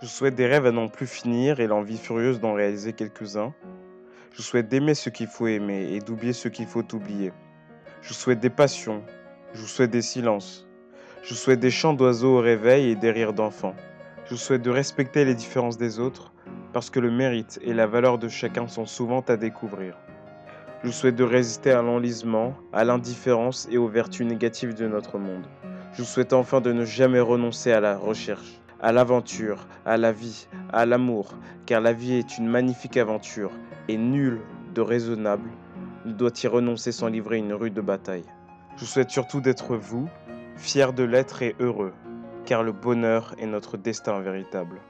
Je souhaite des rêves à n'en plus finir et l'envie furieuse d'en réaliser quelques-uns. Je souhaite d'aimer ce qu'il faut aimer et d'oublier ce qu'il faut oublier. Je souhaite des passions. Je souhaite des silences. Je souhaite des chants d'oiseaux au réveil et des rires d'enfants. Je souhaite de respecter les différences des autres parce que le mérite et la valeur de chacun sont souvent à découvrir. Je souhaite de résister à l'enlisement, à l'indifférence et aux vertus négatives de notre monde. Je souhaite enfin de ne jamais renoncer à la recherche, à l'aventure, à la vie, à l'amour, car la vie est une magnifique aventure et nul de raisonnable ne doit y renoncer sans livrer une rude bataille. Je souhaite surtout d'être vous, fier de l'être et heureux, car le bonheur est notre destin véritable.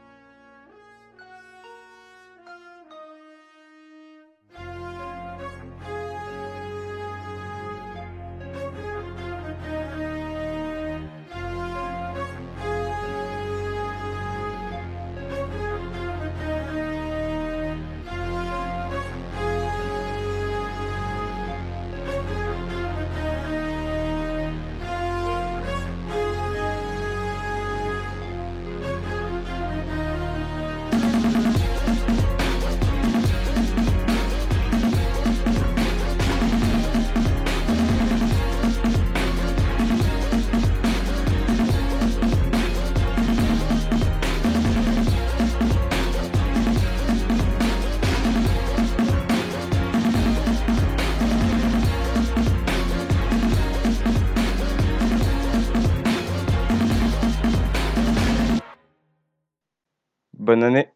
Bonne année.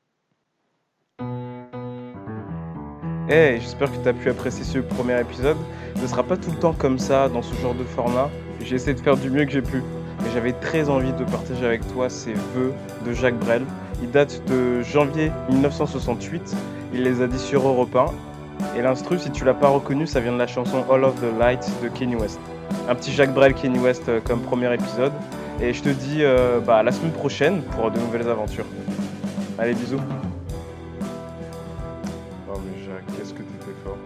Hey, j'espère que tu as pu apprécier ce premier épisode. Ce ne sera pas tout le temps comme ça, dans ce genre de format. J'ai essayé de faire du mieux que j'ai pu. J'avais très envie de partager avec toi ces vœux de Jacques Brel. Ils datent de janvier 1968. Il les a dit sur Europe 1. Et l'instru, si tu l'as pas reconnu, ça vient de la chanson All of the Light de Kanye West. Un petit Jacques Brel Kanye West euh, comme premier épisode. Et je te dis euh, bah, à la semaine prochaine pour de nouvelles aventures. Allez, bisous. Oh mais Jacques, qu'est-ce que t'étais fort?